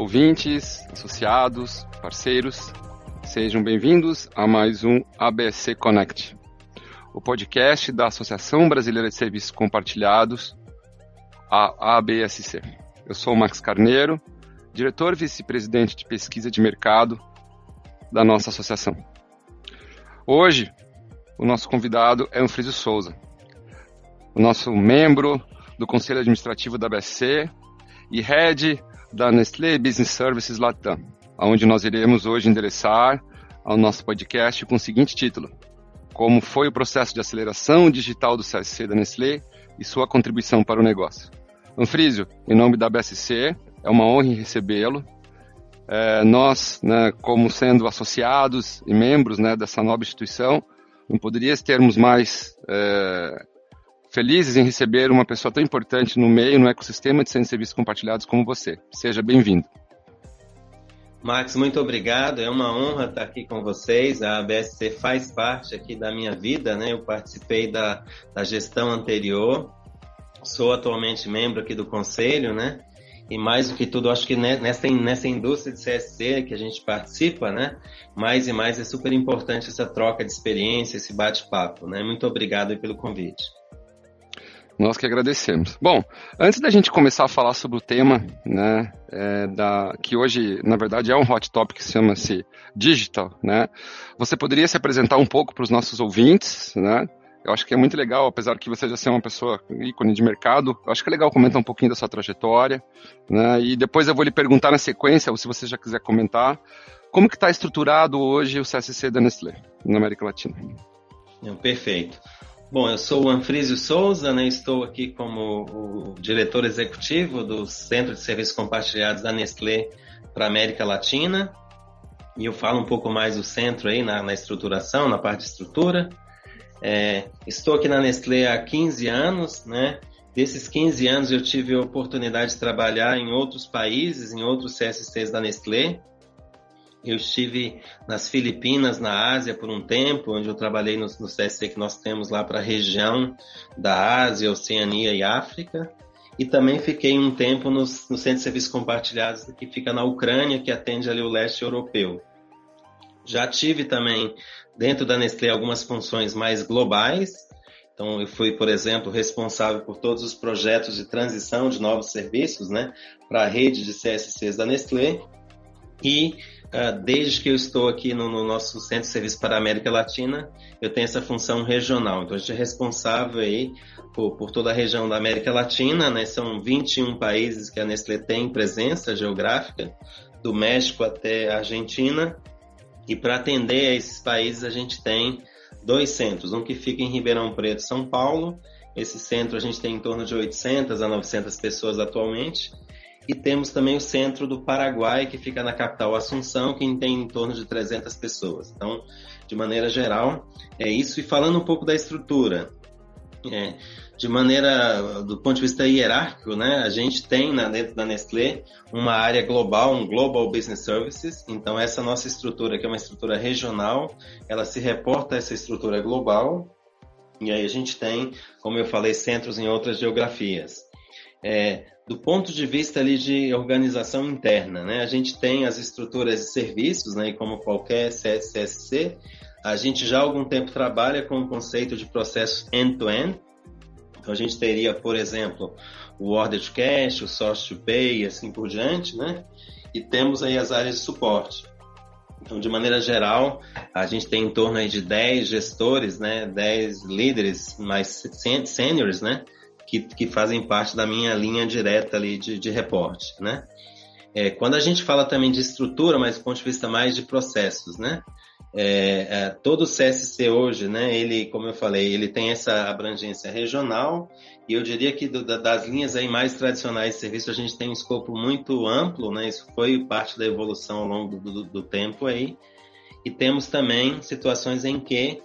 ouvintes, associados, parceiros, sejam bem-vindos a mais um ABC Connect, o podcast da Associação Brasileira de Serviços Compartilhados, a ABSC. Eu sou o Max Carneiro, diretor vice-presidente de pesquisa de mercado da nossa associação. Hoje, o nosso convidado é o Frísio Souza, o nosso membro do Conselho Administrativo da BSC e head da Nestlé Business Services Latam, onde nós iremos hoje endereçar ao nosso podcast com o seguinte título: Como foi o processo de aceleração digital do CSC da Nestlé e sua contribuição para o negócio. Anfrísio, em nome da BSC, é uma honra recebê-lo. É, nós, né, como sendo associados e membros né, dessa nova instituição, não poderia termos mais é, felizes em receber uma pessoa tão importante no meio, no ecossistema de serviços compartilhados como você. Seja bem-vindo. Max, muito obrigado. É uma honra estar aqui com vocês. A ABSC faz parte aqui da minha vida, né? Eu participei da, da gestão anterior, sou atualmente membro aqui do conselho, né? E mais do que tudo, acho que nessa, nessa indústria de CSC que a gente participa, né? Mais e mais é super importante essa troca de experiência, esse bate-papo, né? Muito obrigado pelo convite. Nós que agradecemos. Bom, antes da gente começar a falar sobre o tema, né, é, da, que hoje, na verdade, é um hot topic que chama-se digital, né, você poderia se apresentar um pouco para os nossos ouvintes, né, eu acho que é muito legal, apesar que você já ser uma pessoa ícone de mercado, eu acho que é legal comentar um pouquinho da sua trajetória, né, e depois eu vou lhe perguntar na sequência, ou se você já quiser comentar, como que está estruturado hoje o CSC da Nestlé, na América Latina. Perfeito. Bom, eu sou o Anfrísio Souza, né? estou aqui como o diretor executivo do Centro de Serviços Compartilhados da Nestlé para a América Latina. E eu falo um pouco mais do centro aí na, na estruturação, na parte de estrutura. É, estou aqui na Nestlé há 15 anos, né? Desses 15 anos eu tive a oportunidade de trabalhar em outros países, em outros CSCs da Nestlé. Eu estive nas Filipinas, na Ásia, por um tempo, onde eu trabalhei no, no CSC que nós temos lá para a região da Ásia, Oceania e África. E também fiquei um tempo no, no Centro de Serviços Compartilhados, que fica na Ucrânia, que atende ali o leste europeu. Já tive também, dentro da Nestlé, algumas funções mais globais. Então, eu fui, por exemplo, responsável por todos os projetos de transição de novos serviços né, para a rede de CSCs da Nestlé. E desde que eu estou aqui no, no, nosso Centro de Serviço para a América Latina, eu tenho essa função regional. Então, a gente é responsável aí por, por toda a região da América Latina, né? São 21 países que a Nestlé tem presença geográfica, do México até a Argentina. E para atender a esses países, a gente tem dois centros. Um que fica em Ribeirão Preto, São Paulo. Esse centro a gente tem em torno de 800 a 900 pessoas atualmente e temos também o centro do Paraguai, que fica na capital Assunção, que tem em torno de 300 pessoas. Então, de maneira geral, é isso. E falando um pouco da estrutura, é, de maneira, do ponto de vista hierárquico, né, a gente tem na, dentro da Nestlé uma área global, um Global Business Services. Então, essa nossa estrutura, que é uma estrutura regional, ela se reporta a essa estrutura global. E aí a gente tem, como eu falei, centros em outras geografias. É, do ponto de vista ali de organização interna, né? A gente tem as estruturas de serviços, né? E como qualquer CSC, a gente já há algum tempo trabalha com o conceito de processo end-to-end. -end. Então a gente teria, por exemplo, o order to cash, o source to pay e assim por diante, né? E temos aí as áreas de suporte. Então, de maneira geral, a gente tem em torno aí de 10 gestores, né? 10 líderes mais seniors, né? Que, que fazem parte da minha linha direta ali de, de reporte, né? É, quando a gente fala também de estrutura, mas do ponto de vista mais de processos, né? É, é, todo o CSC hoje, né? Ele, como eu falei, ele tem essa abrangência regional e eu diria que do, das linhas aí mais tradicionais de serviço a gente tem um escopo muito amplo, né? Isso foi parte da evolução ao longo do, do, do tempo aí. E temos também situações em que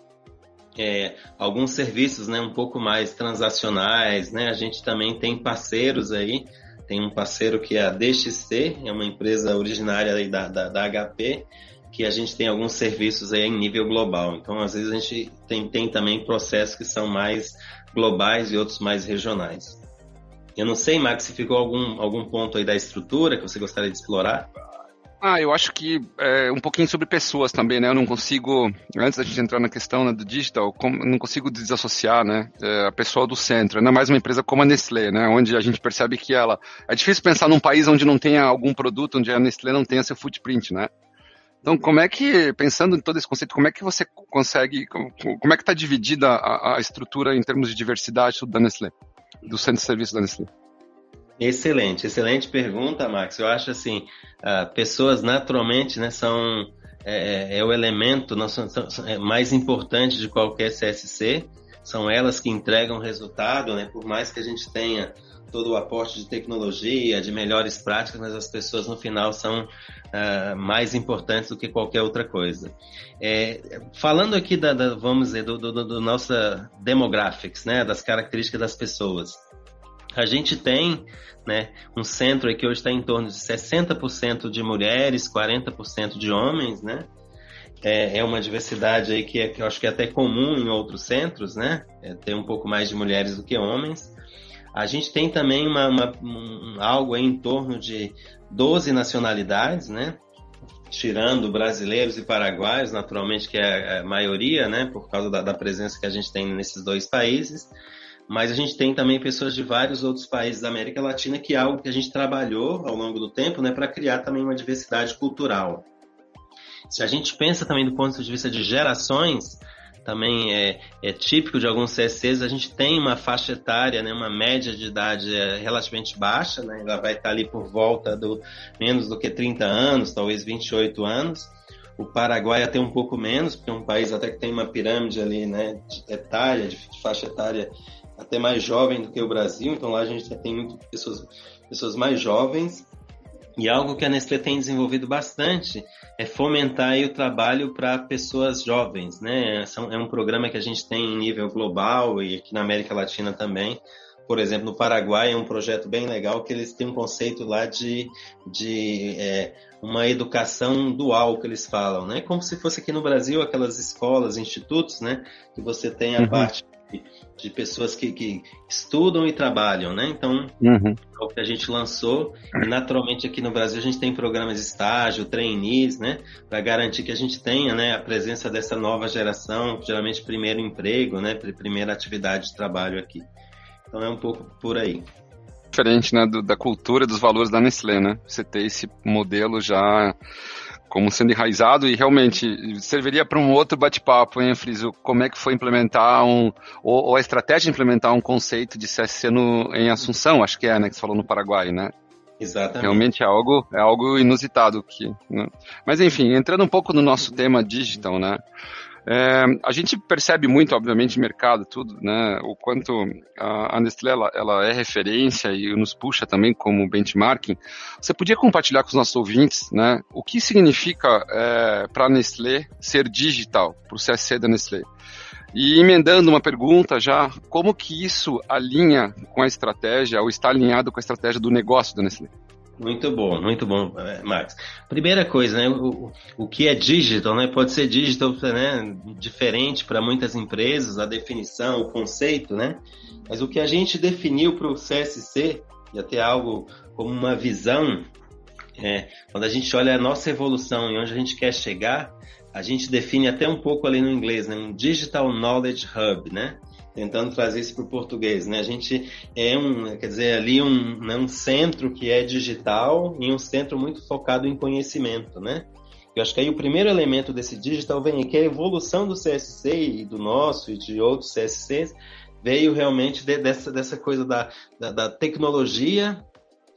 é, alguns serviços né, um pouco mais transacionais, né? A gente também tem parceiros aí, tem um parceiro que é a DXC, é uma empresa originária da, da, da HP, que a gente tem alguns serviços aí em nível global. Então, às vezes a gente tem, tem também processos que são mais globais e outros mais regionais. Eu não sei, Max, se ficou algum, algum ponto aí da estrutura que você gostaria de explorar. Ah, eu acho que é um pouquinho sobre pessoas também, né? Eu não consigo, antes da gente entrar na questão né, do digital, como, não consigo desassociar, né, é, a pessoa do centro. Ainda mais uma empresa como a Nestlé, né? Onde a gente percebe que ela... É difícil pensar num país onde não tenha algum produto, onde a Nestlé não tenha seu footprint, né? Então, como é que, pensando em todo esse conceito, como é que você consegue, como, é que está dividida a, a, estrutura em termos de diversidade da Nestlé, do centro de serviço da Nestlé? Excelente, excelente pergunta, Max. Eu acho assim, uh, pessoas naturalmente né, são é, é, é o elemento são, é mais importante de qualquer CSC. São elas que entregam resultado, né? Por mais que a gente tenha todo o aporte de tecnologia, de melhores práticas, mas as pessoas no final são uh, mais importantes do que qualquer outra coisa. É, falando aqui da, da, vamos dizer, do, do, do nossa demographics, né? Das características das pessoas. A gente tem né, um centro que hoje está em torno de 60% de mulheres, 40% de homens, né? É, é, uma diversidade aí que, é, que eu acho que é até comum em outros centros, né? É, ter um pouco mais de mulheres do que homens. A gente tem também uma, uma um, algo em torno de 12 nacionalidades, né? Tirando brasileiros e paraguaios, naturalmente, que é a maioria, né? Por causa da, da presença que a gente tem nesses dois países mas a gente tem também pessoas de vários outros países da América Latina, que é algo que a gente trabalhou ao longo do tempo, né, para criar também uma diversidade cultural. Se a gente pensa também do ponto de vista de gerações, também é, é típico de alguns CSCs, a gente tem uma faixa etária, né, uma média de idade é, relativamente baixa, né, ela vai estar ali por volta do menos do que 30 anos, talvez 28 anos. O Paraguai até um pouco menos, porque é um país até que tem uma pirâmide ali, né, de etária, de faixa etária até mais jovem do que o Brasil, então lá a gente já tem muitas pessoas, pessoas mais jovens. E algo que a Nestlé tem desenvolvido bastante é fomentar o trabalho para pessoas jovens, né? É um programa que a gente tem em nível global e aqui na América Latina também. Por exemplo, no Paraguai é um projeto bem legal que eles têm um conceito lá de, de é, uma educação dual que eles falam, né? Como se fosse aqui no Brasil aquelas escolas, institutos, né? Que você tem a uhum. parte de pessoas que, que, estudam e trabalham, né? Então, uhum. é o que a gente lançou. E naturalmente aqui no Brasil a gente tem programas de estágio, trainees, né? Para garantir que a gente tenha né, a presença dessa nova geração, geralmente primeiro emprego, né? Primeira atividade de trabalho aqui. Então é um pouco por aí. Diferente né, do, da cultura, dos valores da Nestlé, né? Você ter esse modelo já como sendo enraizado e realmente serviria para um outro bate-papo, hein, Friso? Como é que foi implementar um, ou, ou, a estratégia de implementar um conceito de CSC no, em Assunção, acho que é, né, que você falou no Paraguai, né? Exatamente. Realmente é algo, é algo inusitado aqui. Né? Mas enfim, entrando um pouco no nosso tema digital, né? É, a gente percebe muito, obviamente, mercado, tudo, né? O quanto a, Nestlé ela, ela, é referência e nos puxa também como benchmarking. Você podia compartilhar com os nossos ouvintes, né? O que significa é, para a Nestlé ser digital, para o CSC da Nestlé? E emendando uma pergunta já, como que isso alinha com a estratégia, ou está alinhado com a estratégia do negócio da Nestlé? Muito bom, muito bom, é, Max. Primeira coisa, né? O, o que é digital, né? Pode ser digital, né? Diferente para muitas empresas, a definição, o conceito, né? Mas o que a gente definiu para o CSC, e até algo como uma visão, é, quando a gente olha a nossa evolução e onde a gente quer chegar, a gente define até um pouco ali no inglês, né? Um Digital Knowledge Hub, né? Tentando trazer isso para o português, né? A gente é um, quer dizer, ali um, né, um centro que é digital e um centro muito focado em conhecimento, né? Eu acho que aí o primeiro elemento desse digital vem que é a evolução do CSC e do nosso e de outros CSCs veio realmente de, dessa, dessa coisa da, da, da tecnologia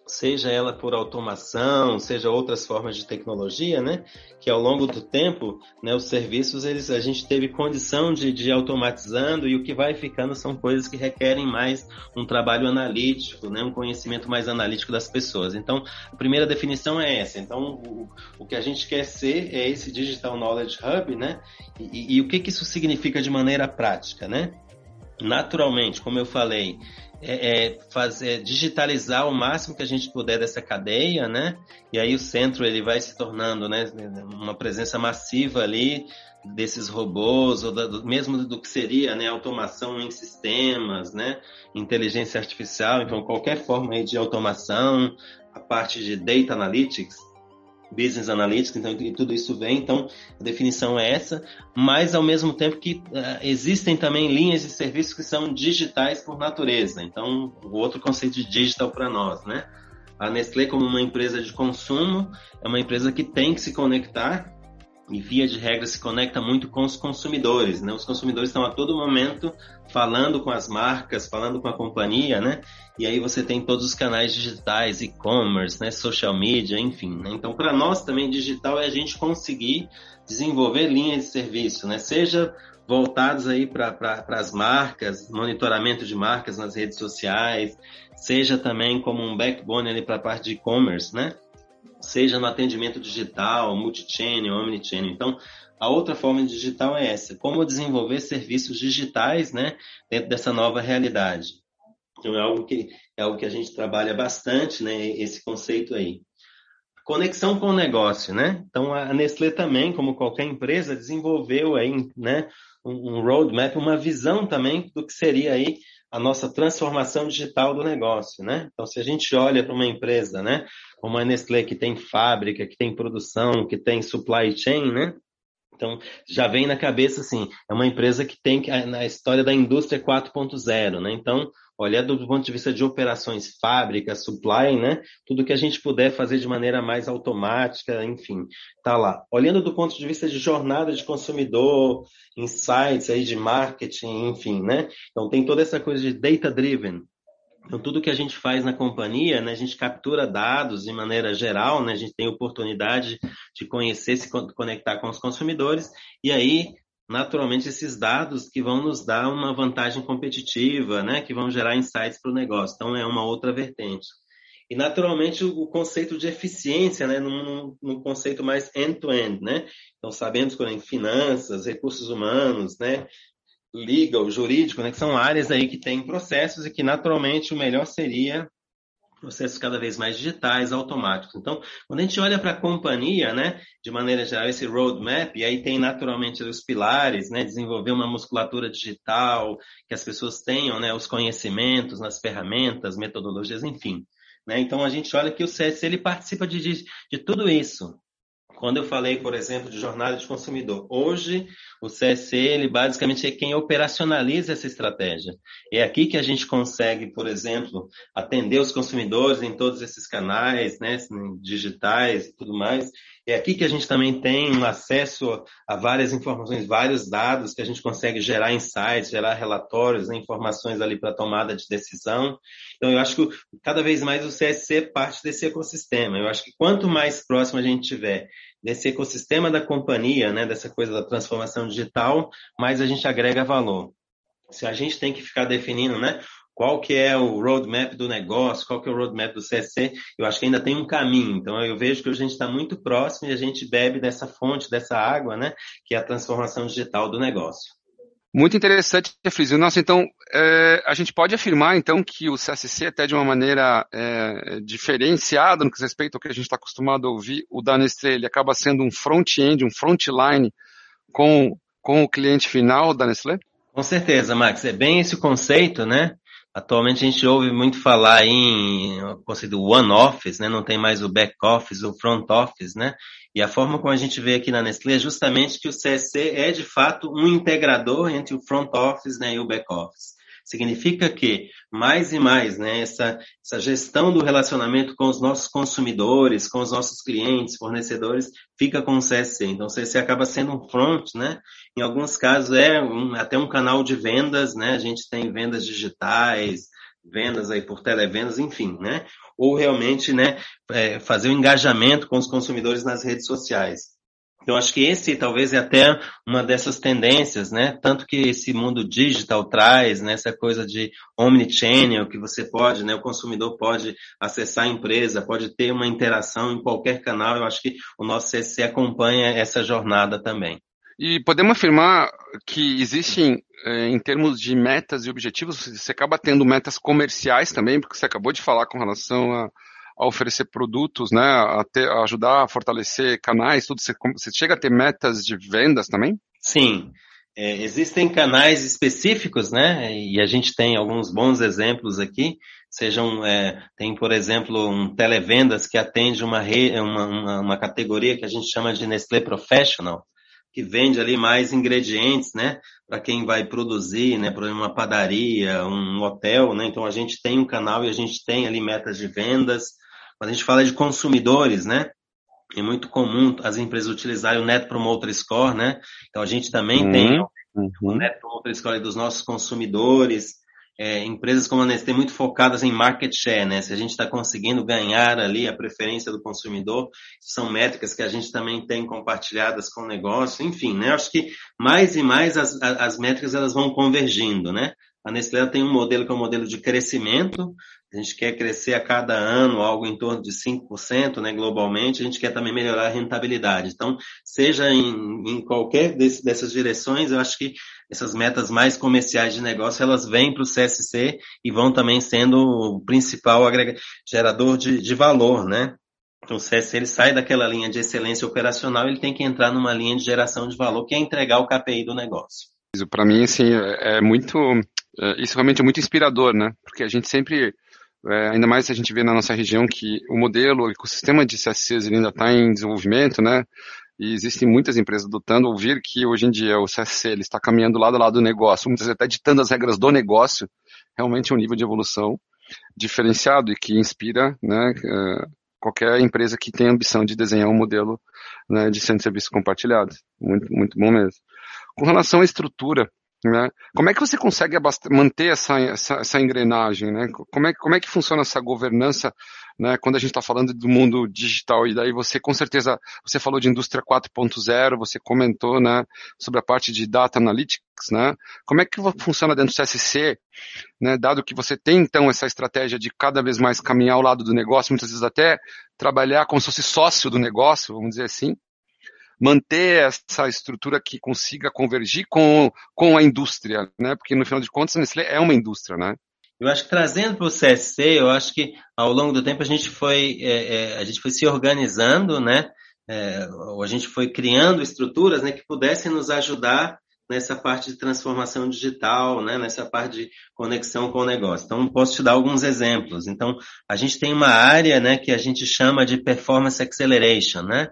seja ela por automação, seja outras formas de tecnologia, né? Que ao longo do tempo, né, os serviços eles a gente teve condição de, de automatizando e o que vai ficando são coisas que requerem mais um trabalho analítico, né, um conhecimento mais analítico das pessoas. Então, a primeira definição é essa. Então, o, o que a gente quer ser é esse Digital Knowledge Hub, né? E, e, e o que, que isso significa de maneira prática, né? Naturalmente, como eu falei, é, é fazer digitalizar o máximo que a gente puder dessa cadeia, né? E aí o centro ele vai se tornando, né, uma presença massiva ali desses robôs ou do, mesmo do que seria, né, automação em sistemas, né, inteligência artificial, então qualquer forma de automação, a parte de data analytics, business analytics, então tudo isso vem, então a definição é essa, mas ao mesmo tempo que uh, existem também linhas de serviços que são digitais por natureza, então o outro conceito de digital para nós, né? A Nestlé como uma empresa de consumo é uma empresa que tem que se conectar e via de regra se conecta muito com os consumidores, né? Os consumidores estão a todo momento falando com as marcas, falando com a companhia, né? E aí você tem todos os canais digitais, e-commerce, né? Social media, enfim. Né? Então, para nós também digital é a gente conseguir desenvolver linhas de serviço, né? Seja voltados aí para as marcas, monitoramento de marcas nas redes sociais, seja também como um backbone ali para a parte de e-commerce, né? Seja no atendimento digital, multichannel, omnichannel. Então, a outra forma digital é essa: como desenvolver serviços digitais, né, dentro dessa nova realidade. Então, é algo que é algo que a gente trabalha bastante, né, esse conceito aí. Conexão com o negócio, né? Então, a Nestlé também, como qualquer empresa, desenvolveu aí, né, um roadmap, uma visão também do que seria aí a nossa transformação digital do negócio, né? Então, se a gente olha para uma empresa, né, como a Nestlé, que tem fábrica, que tem produção, que tem supply chain, né? Então, já vem na cabeça assim, é uma empresa que tem na história da indústria 4.0, né? Então, olhando do ponto de vista de operações, fábrica, supply, né? Tudo que a gente puder fazer de maneira mais automática, enfim, tá lá. Olhando do ponto de vista de jornada de consumidor, insights aí de marketing, enfim, né? Então tem toda essa coisa de data driven, então, tudo que a gente faz na companhia, né, a gente captura dados de maneira geral, né, a gente tem oportunidade de conhecer, se conectar com os consumidores, e aí, naturalmente, esses dados que vão nos dar uma vantagem competitiva, né, que vão gerar insights para o negócio. Então, é uma outra vertente. E, naturalmente, o, conceito de eficiência, né, num, num conceito mais end-to-end, -end, né? Então, sabemos que em finanças, recursos humanos, né, legal, jurídico, né, que são áreas aí que têm processos e que naturalmente o melhor seria processos cada vez mais digitais, automáticos. Então, quando a gente olha para a companhia, né, de maneira geral, esse roadmap, e aí tem naturalmente os pilares, né, desenvolver uma musculatura digital, que as pessoas tenham, né, os conhecimentos nas ferramentas, metodologias, enfim. Né? Então, a gente olha que o CS, ele participa de, de, de tudo isso. Quando eu falei, por exemplo, de jornada de consumidor, hoje o CSC, ele basicamente é quem operacionaliza essa estratégia. É aqui que a gente consegue, por exemplo, atender os consumidores em todos esses canais, né, digitais e tudo mais. É aqui que a gente também tem acesso a várias informações, vários dados que a gente consegue gerar insights, gerar relatórios, né, informações ali para tomada de decisão. Então, eu acho que cada vez mais o CSC é parte desse ecossistema. Eu acho que quanto mais próximo a gente tiver desse ecossistema da companhia, né, dessa coisa da transformação digital, mais a gente agrega valor. Se a gente tem que ficar definindo, né, qual que é o roadmap do negócio, qual que é o roadmap do CSC, eu acho que ainda tem um caminho. Então, eu vejo que a gente está muito próximo e a gente bebe dessa fonte, dessa água, né, que é a transformação digital do negócio. Muito interessante, Frisio. Nossa, então, é, a gente pode afirmar, então, que o CSC, até de uma maneira é, diferenciada no que respeita ao que a gente está acostumado a ouvir, o da Nestlé, ele acaba sendo um front-end, um front-line com, com o cliente final da Nestlé? Com certeza, Max. É bem esse conceito, né? Atualmente a gente ouve muito falar em o conceito one office, né? Não tem mais o back office, o front office, né? E a forma como a gente vê aqui na Nestlé é justamente que o CSC é de fato um integrador entre o front office né, e o back office. Significa que mais e mais, né, essa, essa gestão do relacionamento com os nossos consumidores, com os nossos clientes, fornecedores, fica com o CSC. Então, o CSC acaba sendo um front, né? Em alguns casos é um, até um canal de vendas, né? A gente tem vendas digitais, vendas aí por televendas, enfim, né? Ou realmente, né, é, fazer o um engajamento com os consumidores nas redes sociais. Eu acho que esse talvez é até uma dessas tendências, né? Tanto que esse mundo digital traz, né? Essa coisa de omnichannel que você pode, né? O consumidor pode acessar a empresa, pode ter uma interação em qualquer canal. Eu acho que o nosso CC acompanha essa jornada também. E podemos afirmar que existem, é, em termos de metas e objetivos, você acaba tendo metas comerciais também, porque você acabou de falar com relação a, a oferecer produtos, né, a, ter, a, ajudar a fortalecer canais, tudo. Você, você, chega a ter metas de vendas também? Sim. É, existem canais específicos, né, e a gente tem alguns bons exemplos aqui. Sejam, é, tem, por exemplo, um televendas que atende uma, uma, uma, uma categoria que a gente chama de Nestlé Professional, que vende ali mais ingredientes, né, para quem vai produzir, né, exemplo, uma padaria, um hotel, né, então a gente tem um canal e a gente tem ali metas de vendas. Quando a gente fala de consumidores, né, é muito comum as empresas utilizarem o Net Promoter Score, né, então a gente também uhum, tem uhum. o Net Promoter Score dos nossos consumidores, é, empresas como a Nestlé muito focadas em market share, né? Se a gente está conseguindo ganhar ali a preferência do consumidor, são métricas que a gente também tem compartilhadas com o negócio, enfim, né? Acho que mais e mais as, as métricas elas vão convergindo, né? A Nestlé tem um modelo que é um modelo de crescimento, a gente quer crescer a cada ano algo em torno de 5%, né, globalmente, a gente quer também melhorar a rentabilidade. Então, seja em, em qualquer desse, dessas direções, eu acho que essas metas mais comerciais de negócio, elas vêm para o CSC e vão também sendo o principal gerador de, de valor, né? Então, o CSC ele sai daquela linha de excelência operacional, ele tem que entrar numa linha de geração de valor, que é entregar o KPI do negócio. Para mim, assim, é, é muito, é, isso realmente é muito inspirador, né? Porque a gente sempre é, ainda mais se a gente vê na nossa região que o modelo, o ecossistema de CSCs ainda está em desenvolvimento, né? E existem muitas empresas adotando, ouvir que hoje em dia o CSC ele está caminhando lado a lado do negócio, muitas até ditando as regras do negócio, realmente é um nível de evolução diferenciado e que inspira né, qualquer empresa que tenha ambição de desenhar um modelo né, de centro de serviços compartilhados. Muito, muito bom mesmo. Com relação à estrutura, né? Como é que você consegue manter essa, essa, essa, engrenagem? Né? Como, é, como é que funciona essa governança né, quando a gente está falando do mundo digital? E daí você, com certeza, você falou de indústria 4.0, você comentou né, sobre a parte de data analytics. Né? Como é que funciona dentro do CSC, né, dado que você tem, então, essa estratégia de cada vez mais caminhar ao lado do negócio, muitas vezes até trabalhar como se fosse sócio do negócio, vamos dizer assim, manter essa estrutura que consiga convergir com, com a indústria, né? Porque no final de contas a Nestlé é uma indústria, né? Eu acho que trazendo para o CSC, eu acho que ao longo do tempo a gente foi, é, é, a gente foi se organizando, né? É, a gente foi criando estruturas né, que pudessem nos ajudar nessa parte de transformação digital, né, nessa parte de conexão com o negócio. Então, posso te dar alguns exemplos. Então, a gente tem uma área né, que a gente chama de Performance Acceleration, né?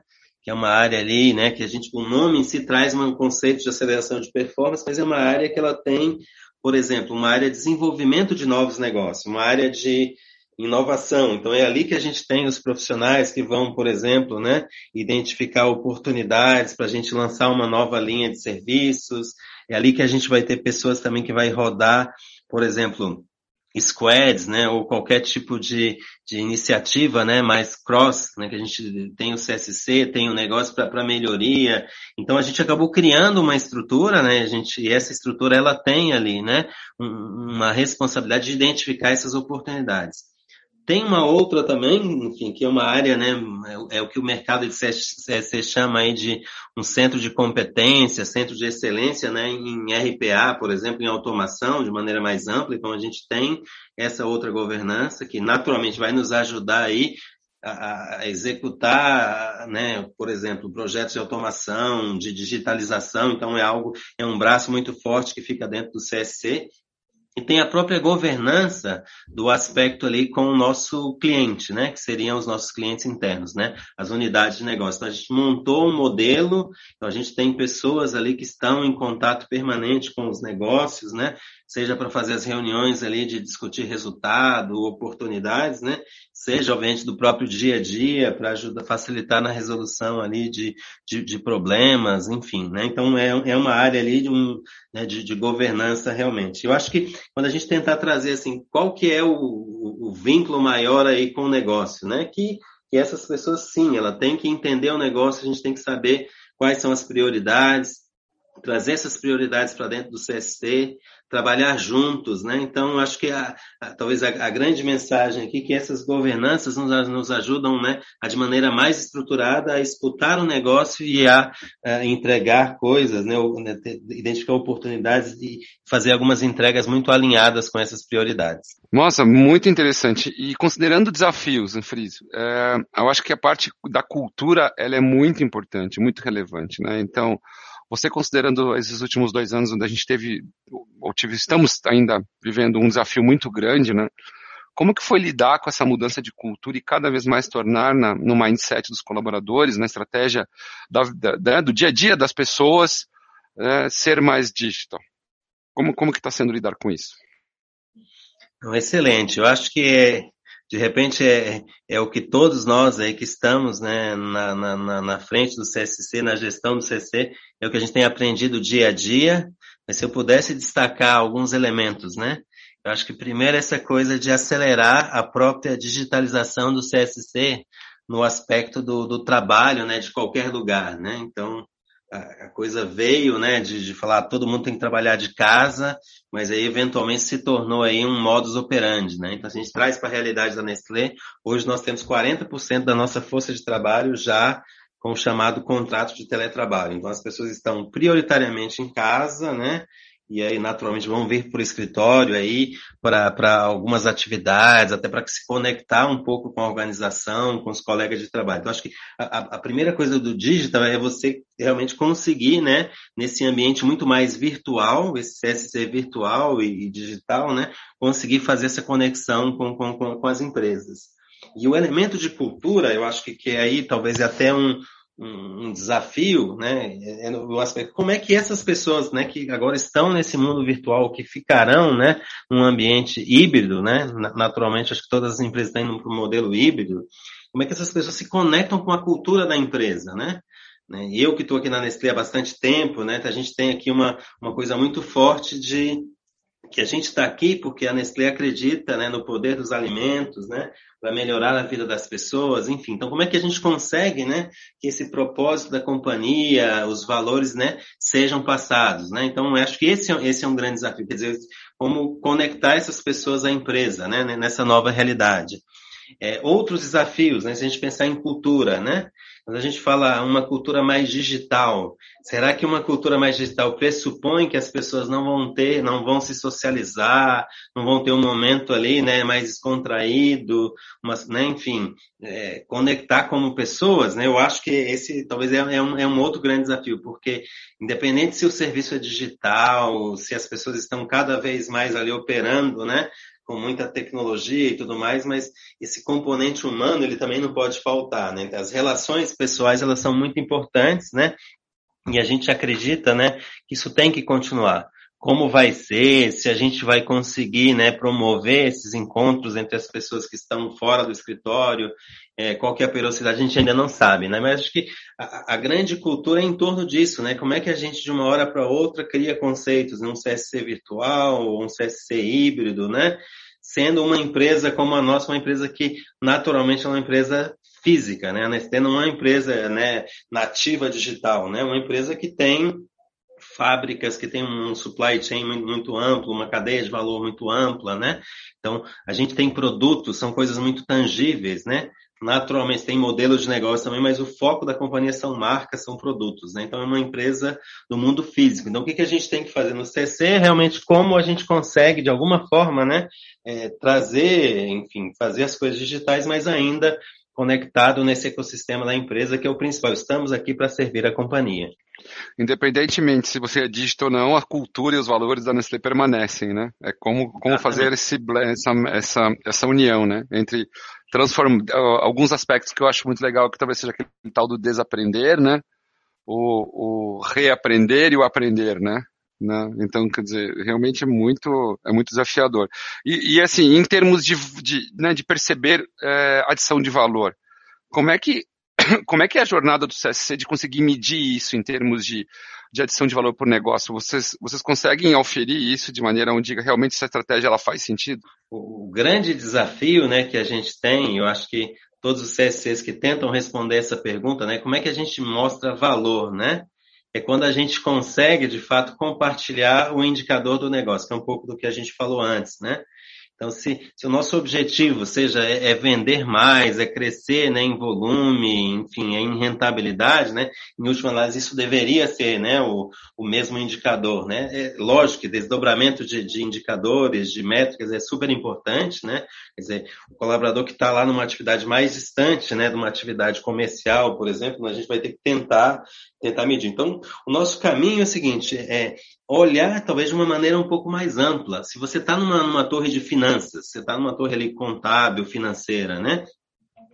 Que é uma área ali, né, que a gente, o nome em si traz um conceito de aceleração de performance, mas é uma área que ela tem, por exemplo, uma área de desenvolvimento de novos negócios, uma área de inovação. Então é ali que a gente tem os profissionais que vão, por exemplo, né, identificar oportunidades para a gente lançar uma nova linha de serviços. É ali que a gente vai ter pessoas também que vai rodar, por exemplo, squads, né, ou qualquer tipo de, de iniciativa, né, mais cross, né, que a gente tem o CSC, tem o negócio para melhoria. Então a gente acabou criando uma estrutura, né, a gente, e essa estrutura ela tem ali, né, uma responsabilidade de identificar essas oportunidades. Tem uma outra também, enfim, que é uma área, né, é, é o que o mercado de CSC chama aí de um centro de competência, centro de excelência, né, em RPA, por exemplo, em automação, de maneira mais ampla. Então, a gente tem essa outra governança que naturalmente vai nos ajudar aí a, a executar, né, por exemplo, projetos de automação, de digitalização. Então, é algo, é um braço muito forte que fica dentro do CSC e tem a própria governança do aspecto ali com o nosso cliente, né? Que seriam os nossos clientes internos, né? As unidades de negócio. Então a gente montou um modelo, então a gente tem pessoas ali que estão em contato permanente com os negócios, né? Seja para fazer as reuniões ali de discutir resultado, oportunidades, né? Seja, obviamente, do próprio dia a dia, para ajudar, facilitar na resolução ali de, de, de, problemas, enfim, né? Então, é, é uma área ali de, um, né, de, de governança realmente. Eu acho que quando a gente tentar trazer, assim, qual que é o, o, o vínculo maior aí com o negócio, né? Que, que essas pessoas, sim, ela tem que entender o negócio, a gente tem que saber quais são as prioridades, trazer essas prioridades para dentro do CSC, trabalhar juntos, né? Então, acho que a, a, talvez a, a, grande mensagem aqui é que essas governanças nos, nos, ajudam, né, a de maneira mais estruturada a escutar o negócio e a, a entregar coisas, né, ou, né, identificar oportunidades e fazer algumas entregas muito alinhadas com essas prioridades. Nossa, muito interessante. E considerando desafios, Fris, é, eu acho que a parte da cultura ela é muito importante, muito relevante, né? Então você considerando esses últimos dois anos onde a gente teve, ou tive, estamos ainda vivendo um desafio muito grande, né? Como que foi lidar com essa mudança de cultura e cada vez mais tornar na, no mindset dos colaboradores, na estratégia da, da, do dia a dia das pessoas, é, ser mais digital? Como, como que está sendo lidar com isso? Excelente. Eu acho que é, de repente é, é o que todos nós aí que estamos né, na, na, na frente do CSC, na gestão do CSC, é o que a gente tem aprendido dia a dia. Mas se eu pudesse destacar alguns elementos, né? Eu acho que primeiro essa coisa de acelerar a própria digitalização do CSC no aspecto do, do trabalho, né, de qualquer lugar, né? Então, coisa veio, né, de, de falar todo mundo tem que trabalhar de casa, mas aí eventualmente se tornou aí um modus operandi, né? Então, se a gente traz para a realidade da Nestlé, hoje nós temos 40% da nossa força de trabalho já com o chamado contrato de teletrabalho. Então, as pessoas estão prioritariamente em casa, né? E aí naturalmente vão vir para o escritório aí para algumas atividades, até para se conectar um pouco com a organização, com os colegas de trabalho. Então, acho que a, a, primeira coisa do digital é você realmente conseguir, né, nesse ambiente muito mais virtual, esse CSC virtual e, e digital, né, conseguir fazer essa conexão com, com, com, as empresas. E o elemento de cultura, eu acho que, que aí talvez é até um, um, desafio, né, é, é no aspecto como é que essas pessoas, né, que agora estão nesse mundo virtual, que ficarão, né, num ambiente híbrido, né, naturalmente acho que todas as empresas estão indo para modelo híbrido, como é que essas pessoas se conectam com a cultura da empresa, né? né? Eu que estou aqui na Nestlé há bastante tempo, né, a gente tem aqui uma, uma coisa muito forte de que a gente está aqui porque a Nestlé acredita né, no poder dos alimentos, né, para melhorar a vida das pessoas, enfim. Então, como é que a gente consegue né, que esse propósito da companhia, os valores né, sejam passados? Né? Então, acho que esse, é, esse é um grande desafio, quer dizer, como conectar essas pessoas à empresa né, nessa nova realidade. É, outros desafios, né, se a gente pensar em cultura, né? Quando a gente fala uma cultura mais digital, será que uma cultura mais digital pressupõe que as pessoas não vão ter, não vão se socializar, não vão ter um momento ali, né, mais descontraído, mas, né, enfim, é, conectar como pessoas, né? Eu acho que esse talvez é, é, um, é um outro grande desafio, porque independente se o serviço é digital, se as pessoas estão cada vez mais ali operando, né, com muita tecnologia e tudo mais, mas esse componente humano ele também não pode faltar, né? As relações pessoais elas são muito importantes, né? E a gente acredita, né, que isso tem que continuar. Como vai ser, se a gente vai conseguir, né, promover esses encontros entre as pessoas que estão fora do escritório, é, qual que é a velocidade, a gente ainda não sabe, né? Mas acho que a, a, grande cultura é em torno disso, né? Como é que a gente de uma hora para outra cria conceitos, né? um CSC virtual, um CSC híbrido, né? Sendo uma empresa como a nossa, uma empresa que naturalmente é uma empresa física, né? A Nestlé não é uma empresa né, nativa digital, né? Uma empresa que tem fábricas que tem um supply chain muito amplo, uma cadeia de valor muito ampla, né? Então, a gente tem produtos, são coisas muito tangíveis, né? Naturalmente tem modelos de negócio também, mas o foco da companhia são marcas, são produtos, né? Então é uma empresa do mundo físico. Então o que, que a gente tem que fazer no CC realmente como a gente consegue, de alguma forma, né, é, trazer, enfim, fazer as coisas digitais, mas ainda conectado nesse ecossistema da empresa, que é o principal. Estamos aqui para servir a companhia. Independentemente se você é dígito ou não, a cultura e os valores da Nestlé permanecem, né? É como, como fazer esse, essa, essa, essa união, né? Entre transformar alguns aspectos que eu acho muito legal, que talvez seja aquele tal do desaprender, né? O, o reaprender e o aprender, né? né? Então, quer dizer, realmente é muito, é muito desafiador. E, e assim, em termos de, de, né, de perceber é, adição de valor, como é que como é que é a jornada do CSC de conseguir medir isso em termos de, de adição de valor por negócio? Vocês, vocês conseguem oferir isso de maneira onde realmente essa estratégia ela faz sentido? O grande desafio né, que a gente tem, eu acho que todos os CSCs que tentam responder essa pergunta, né, como é que a gente mostra valor, né? é quando a gente consegue, de fato, compartilhar o indicador do negócio, que é um pouco do que a gente falou antes, né? Então, se, se o nosso objetivo seja é, é vender mais, é crescer né, em volume, enfim, é em rentabilidade, né, em última análise, isso deveria ser né, o, o mesmo indicador. Né? É, lógico que desdobramento de, de indicadores, de métricas é super importante, né? Quer dizer, o colaborador que está lá numa atividade mais distante, né, de uma atividade comercial, por exemplo, a gente vai ter que tentar, tentar medir. Então, o nosso caminho é o seguinte, é olhar talvez de uma maneira um pouco mais ampla. Se você está numa, numa torre de finanças, você está numa torre ali contábil, financeira, né?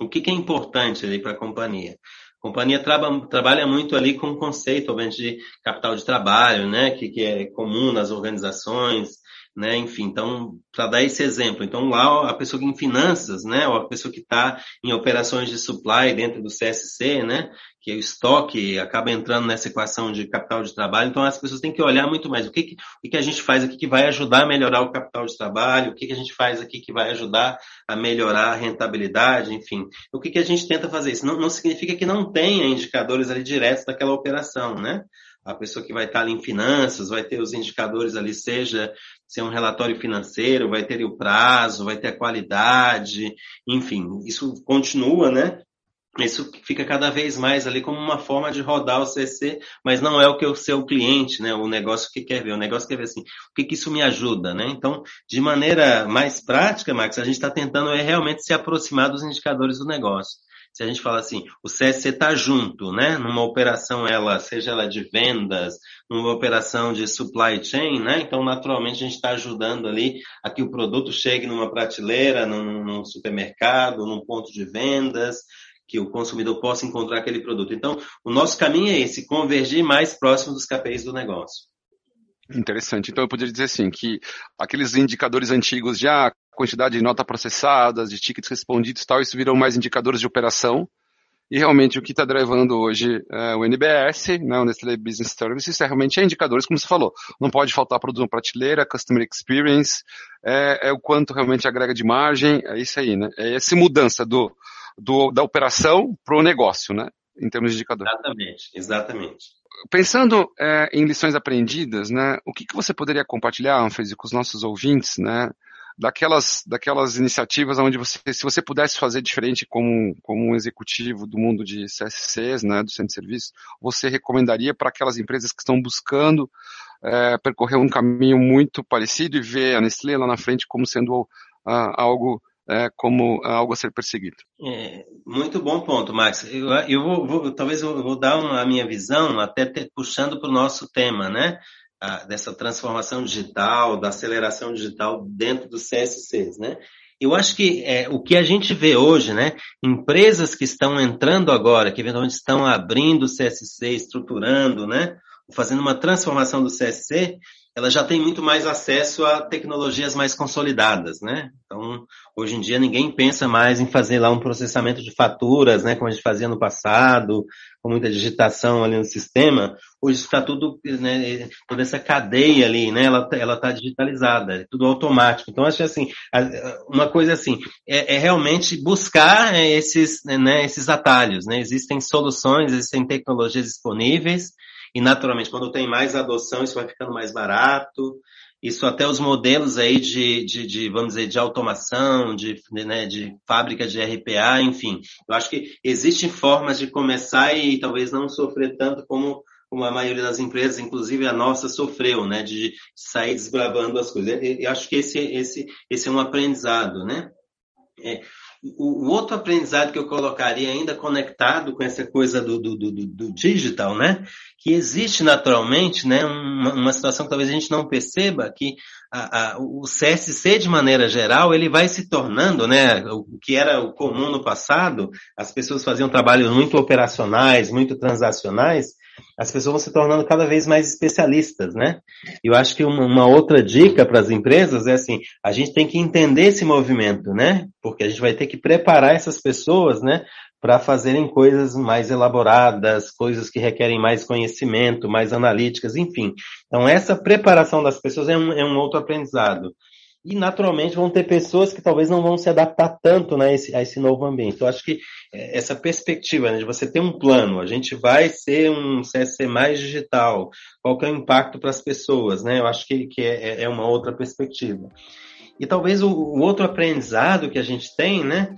O que, que é importante ali para a companhia? A companhia traba, trabalha muito ali com o conceito, obviamente, de capital de trabalho, né? Que, que é comum nas organizações, né? Enfim, então, para dar esse exemplo, então lá a pessoa que em finanças, né? Ou a pessoa que está em operações de supply dentro do CSC, né? Que é o estoque acaba entrando nessa equação de capital de trabalho, então as pessoas têm que olhar muito mais o que, que, o que a gente faz aqui que vai ajudar a melhorar o capital de trabalho, o que, que a gente faz aqui que vai ajudar a melhorar a rentabilidade, enfim. O que, que a gente tenta fazer? Isso não, não significa que não tenha indicadores ali diretos daquela operação, né? A pessoa que vai estar ali em finanças vai ter os indicadores ali, seja ser um relatório financeiro, vai ter o prazo, vai ter a qualidade, enfim, isso continua, né? Isso fica cada vez mais ali como uma forma de rodar o CC, mas não é o que o seu cliente, né? O negócio que quer ver. O negócio quer ver assim, o que, que isso me ajuda, né? Então, de maneira mais prática, Max, a gente está tentando é realmente se aproximar dos indicadores do negócio se a gente fala assim, o CSC está junto, né? Numa operação, ela, seja ela de vendas, numa operação de supply chain, né? Então, naturalmente, a gente está ajudando ali a que o produto chegue numa prateleira, num, num supermercado, num ponto de vendas, que o consumidor possa encontrar aquele produto. Então, o nosso caminho é esse, convergir mais próximo dos KPIs do negócio. Interessante. Então eu poderia dizer assim que aqueles indicadores antigos de ah, quantidade de notas processadas, de tickets respondidos e tal, isso viram mais indicadores de operação. E realmente o que está drivando hoje é o NBS, né, o Nestlé Business Services, é realmente é indicadores, como você falou. Não pode faltar produto prateleira, customer experience, é, é, o quanto realmente agrega de margem, é isso aí, né? É essa mudança do, do da operação para o negócio, né? Em termos de indicador. Exatamente, exatamente. Pensando é, em lições aprendidas, né? O que, que você poderia compartilhar, Anfrezi, com os nossos ouvintes, né? Daquelas, daquelas iniciativas onde você, se você pudesse fazer diferente como, como um executivo do mundo de CSCs, né, do centro de serviço, você recomendaria para aquelas empresas que estão buscando é, percorrer um caminho muito parecido e ver a Nestlé lá na frente como sendo uh, algo é, como algo a ser perseguido. É, muito bom ponto, Max. Eu, eu vou, vou, talvez eu vou dar uma, a minha visão, até puxando para o nosso tema, né? Dessa transformação digital, da aceleração digital dentro dos CSCs, né? Eu acho que é, o que a gente vê hoje, né? Empresas que estão entrando agora, que eventualmente estão abrindo o CSC, estruturando, né? Fazendo uma transformação do CSC, ela já tem muito mais acesso a tecnologias mais consolidadas, né? Então, hoje em dia ninguém pensa mais em fazer lá um processamento de faturas, né, como a gente fazia no passado, com muita digitação ali no sistema. Hoje está tudo, né, toda essa cadeia ali, né, ela ela está digitalizada, é tudo automático. Então, acho assim, uma coisa assim, é, é realmente buscar é, esses, né, esses atalhos, né? Existem soluções, existem tecnologias disponíveis e naturalmente, quando tem mais adoção, isso vai ficando mais barato. Isso até os modelos aí de, de, de vamos dizer, de automação, de, né, de fábrica de RPA, enfim. Eu acho que existem formas de começar e talvez não sofrer tanto como, como a maioria das empresas, inclusive a nossa, sofreu, né, de sair desbravando as coisas. Eu acho que esse, esse, esse é um aprendizado, né? É, o, o, outro aprendizado que eu colocaria ainda conectado com essa coisa do, do, do, do digital, né? Que existe naturalmente, né? Uma, uma, situação que talvez a gente não perceba que a, a, o CSC de maneira geral ele vai se tornando, né? O que era o comum no passado, as pessoas faziam trabalhos muito operacionais, muito transacionais, as pessoas vão se tornando cada vez mais especialistas, né? Eu acho que uma, uma outra dica para as empresas é assim, a gente tem que entender esse movimento, né? Porque a gente vai ter que preparar essas pessoas, né? Para fazerem coisas mais elaboradas, coisas que requerem mais conhecimento, mais analíticas, enfim. Então, essa preparação das pessoas é um, é um outro aprendizado. E naturalmente vão ter pessoas que talvez não vão se adaptar tanto né, a, esse, novo ambiente. Eu acho que é, essa perspectiva né, de você ter um plano, a gente vai ser um CSC mais digital, qual que é o impacto para as pessoas, né? Eu acho que, que é, é uma outra perspectiva. E talvez o, o outro aprendizado que a gente tem, né,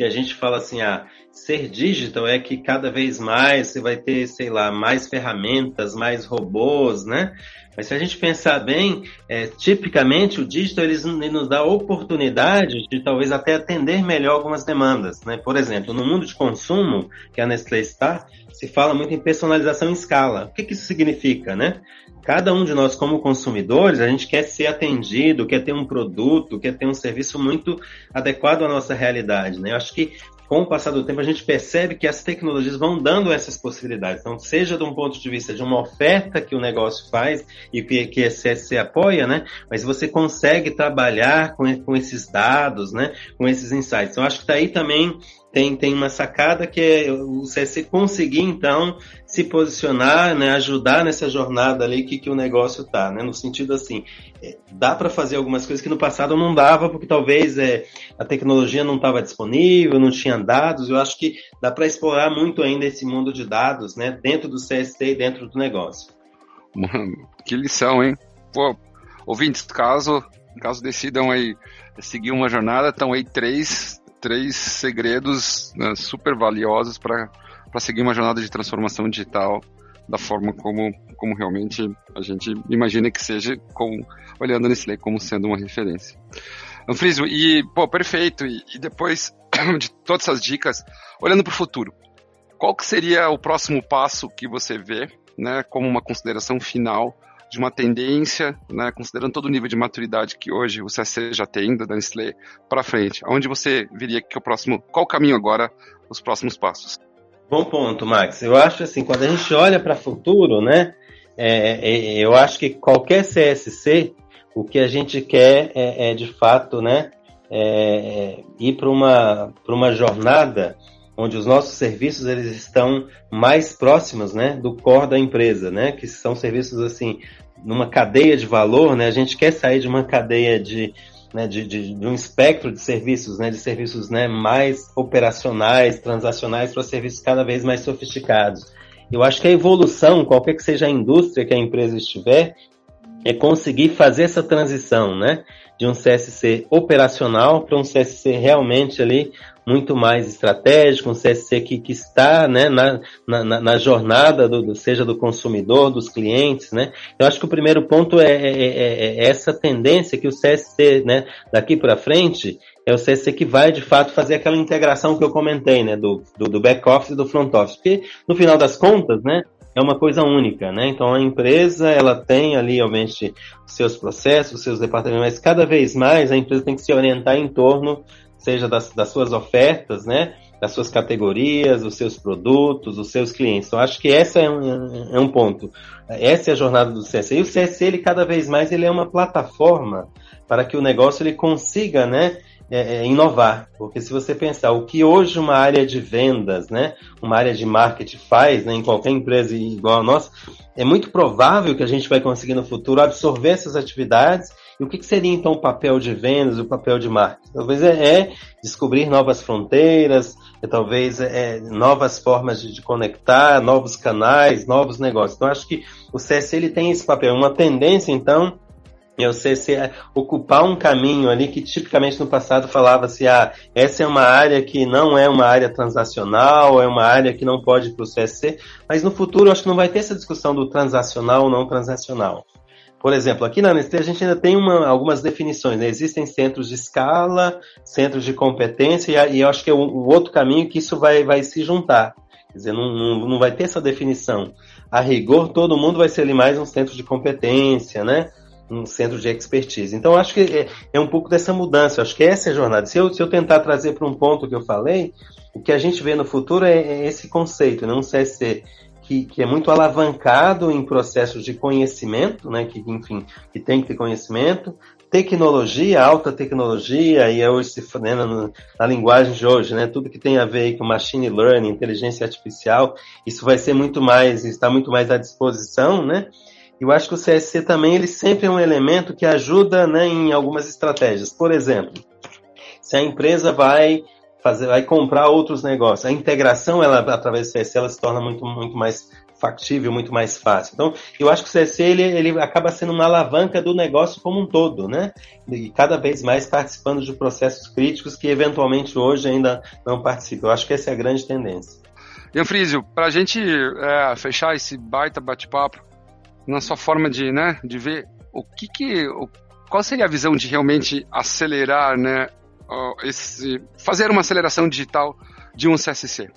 que a gente fala assim, ah, ser digital é que cada vez mais você vai ter, sei lá, mais ferramentas, mais robôs, né? Mas se a gente pensar bem, é, tipicamente o digital ele, nos dá oportunidade de talvez até atender melhor algumas demandas, né? Por exemplo, no mundo de consumo que a Nestlé está, se fala muito em personalização em escala. O que, que isso significa, né? Cada um de nós, como consumidores, a gente quer ser atendido, quer ter um produto, quer ter um serviço muito adequado à nossa realidade. Né? Eu acho que com o passar do tempo, a gente percebe que as tecnologias vão dando essas possibilidades. Então, seja de um ponto de vista de uma oferta que o negócio faz e que, que a CSC apoia, né? Mas você consegue trabalhar com, com esses dados, né? Com esses insights. Então, acho que daí também tem, tem uma sacada que é o CSC conseguir, então, se posicionar, né, ajudar nessa jornada ali que, que o negócio tá, né, no sentido assim, é, dá para fazer algumas coisas que no passado não dava, porque talvez é, a tecnologia não estava disponível, não tinha dados, eu acho que dá para explorar muito ainda esse mundo de dados, né, dentro do CST e dentro do negócio. Mano, que lição, hein? Pô, ouvintes, caso, caso decidam aí seguir uma jornada, estão aí três três segredos né, super valiosos para seguir uma jornada de transformação digital da forma como, como realmente a gente imagina que seja, com, olhando nesse lei como sendo uma referência. Anfriso, e, pô, perfeito, e, e depois de todas essas dicas, olhando para o futuro, qual que seria o próximo passo que você vê, né, como uma consideração final de uma tendência, né, considerando todo o nível de maturidade que hoje o CSC já tem da Nestlé para frente, aonde você viria que o próximo, qual o caminho agora, os próximos passos? Bom ponto, Max. Eu acho assim, quando a gente olha para o futuro, né, é, é, eu acho que qualquer CSC, o que a gente quer é, é de fato, né, é, ir para uma, uma jornada onde os nossos serviços eles estão mais próximos, né, do core da empresa, né, que são serviços assim numa cadeia de valor, né, a gente quer sair de uma cadeia de, né, de, de, de um espectro de serviços, né, de serviços né, mais operacionais, transacionais para serviços cada vez mais sofisticados. Eu acho que a evolução, qualquer que seja a indústria que a empresa estiver, é conseguir fazer essa transição, né? De um CSC operacional para um CSC realmente ali muito mais estratégico, um CSC que, que está né, na, na, na jornada, do, seja do consumidor, dos clientes. Né? Eu acho que o primeiro ponto é, é, é, é essa tendência que o CSC, né, daqui para frente, é o CSC que vai de fato fazer aquela integração que eu comentei, né, do, do, do back-office e do front-office. Porque, no final das contas, né, é uma coisa única, né? Então a empresa ela tem ali obviamente seus processos, os seus departamentos, mas cada vez mais a empresa tem que se orientar em torno seja das, das suas ofertas, né? Das suas categorias, os seus produtos, os seus clientes. Então, acho que esse é um, é um ponto. Essa é a jornada do CSC. E o CSC, ele cada vez mais, ele é uma plataforma para que o negócio ele consiga, né? É, é, inovar. Porque se você pensar o que hoje uma área de vendas, né, uma área de marketing faz, né, em qualquer empresa igual a nossa, é muito provável que a gente vai conseguir no futuro absorver essas atividades e o que, seria então o papel de vendas o papel de marketing? Talvez é, é descobrir novas fronteiras, é, talvez é, é novas formas de, de, conectar, novos canais, novos negócios. Então acho que o CSC ele tem esse papel, uma tendência então é o CSC ocupar um caminho ali que tipicamente no passado falava-se, ah, essa é uma área que não é uma área transacional, é uma área que não pode ir para o CSC, mas no futuro acho que não vai ter essa discussão do transacional ou não transacional. Por exemplo, aqui na Nestlé a gente ainda tem uma, algumas definições. Né? Existem centros de escala, centros de competência, e, e eu acho que é o, o, outro caminho que isso vai, vai se juntar. Quer dizer, não, não, não vai ter essa definição. A rigor, todo mundo vai ser ali mais um centro de competência, né? um centro de expertise. Então, acho que é, é, um pouco dessa mudança. Acho que essa é a jornada. Se eu, se eu tentar trazer para um ponto que eu falei, o que a gente vê no futuro é, é esse conceito, né? um CSC que, que é muito alavancado em processos de conhecimento, né, que, enfim, que tem que ter conhecimento, tecnologia, alta tecnologia, e é hoje se né, na, na, linguagem de hoje, né, tudo que tem a ver com machine learning, inteligência artificial, isso vai ser muito mais, está muito mais à disposição, né, eu acho que o CSC também ele sempre é um elemento que ajuda né, em algumas estratégias. Por exemplo, se a empresa vai fazer, vai comprar outros negócios, a integração ela através do CSC ela se torna muito, muito mais factível, muito mais fácil. Então, eu acho que o CSC ele, ele acaba sendo uma alavanca do negócio como um todo, né? E cada vez mais participando de processos críticos que eventualmente hoje ainda não participam. Eu acho que essa é a grande tendência. Ian Frísio, para a gente é, fechar esse baita bate-papo, na sua forma de, né, de ver o que que, o, qual seria a visão de realmente acelerar, né, esse, fazer uma aceleração digital de um CSC?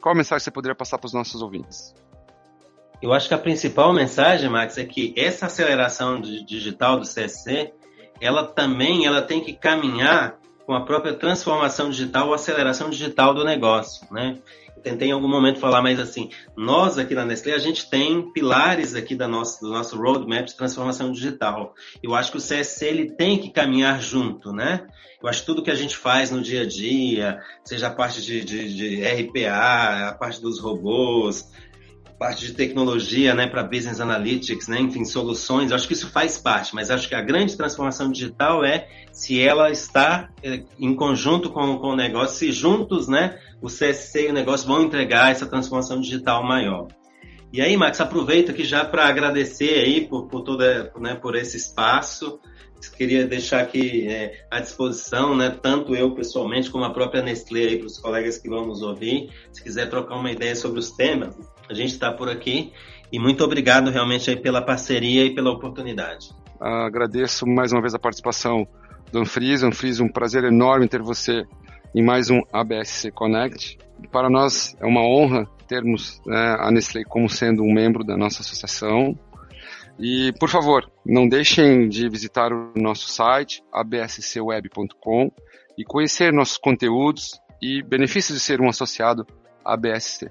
Qual mensagem você poderia passar para os nossos ouvintes? Eu acho que a principal mensagem, Max, é que essa aceleração digital do CSC, ela também ela tem que caminhar com a própria transformação digital ou aceleração digital do negócio, né? Tentei em algum momento falar, mas assim, nós aqui na Nestlé, a gente tem pilares aqui da nossa, do nosso roadmap de transformação digital. Eu acho que o CSC ele tem que caminhar junto, né? Eu acho que tudo que a gente faz no dia a dia, seja a parte de, de, de RPA, a parte dos robôs, parte de tecnologia, né, para business analytics, né, enfim, soluções. Acho que isso faz parte, mas acho que a grande transformação digital é se ela está é, em conjunto com, com o negócio, se juntos, né, o CSC e o negócio vão entregar essa transformação digital maior. E aí, Max, aproveito aqui já para agradecer aí por, por toda, né, por esse espaço. Queria deixar aqui é, à disposição, né, tanto eu pessoalmente como a própria Nestlé aí para os colegas que vão nos ouvir. Se quiser trocar uma ideia sobre os temas, a gente está por aqui. E muito obrigado realmente pela parceria e pela oportunidade. agradeço mais uma vez a participação do Anfris. Anfris, um prazer enorme ter você em mais um ABSC Connect. Para nós é uma honra termos né, a Nestlé como sendo um membro da nossa associação. E, por favor, não deixem de visitar o nosso site, abscweb.com, e conhecer nossos conteúdos e benefícios de ser um associado ABSC.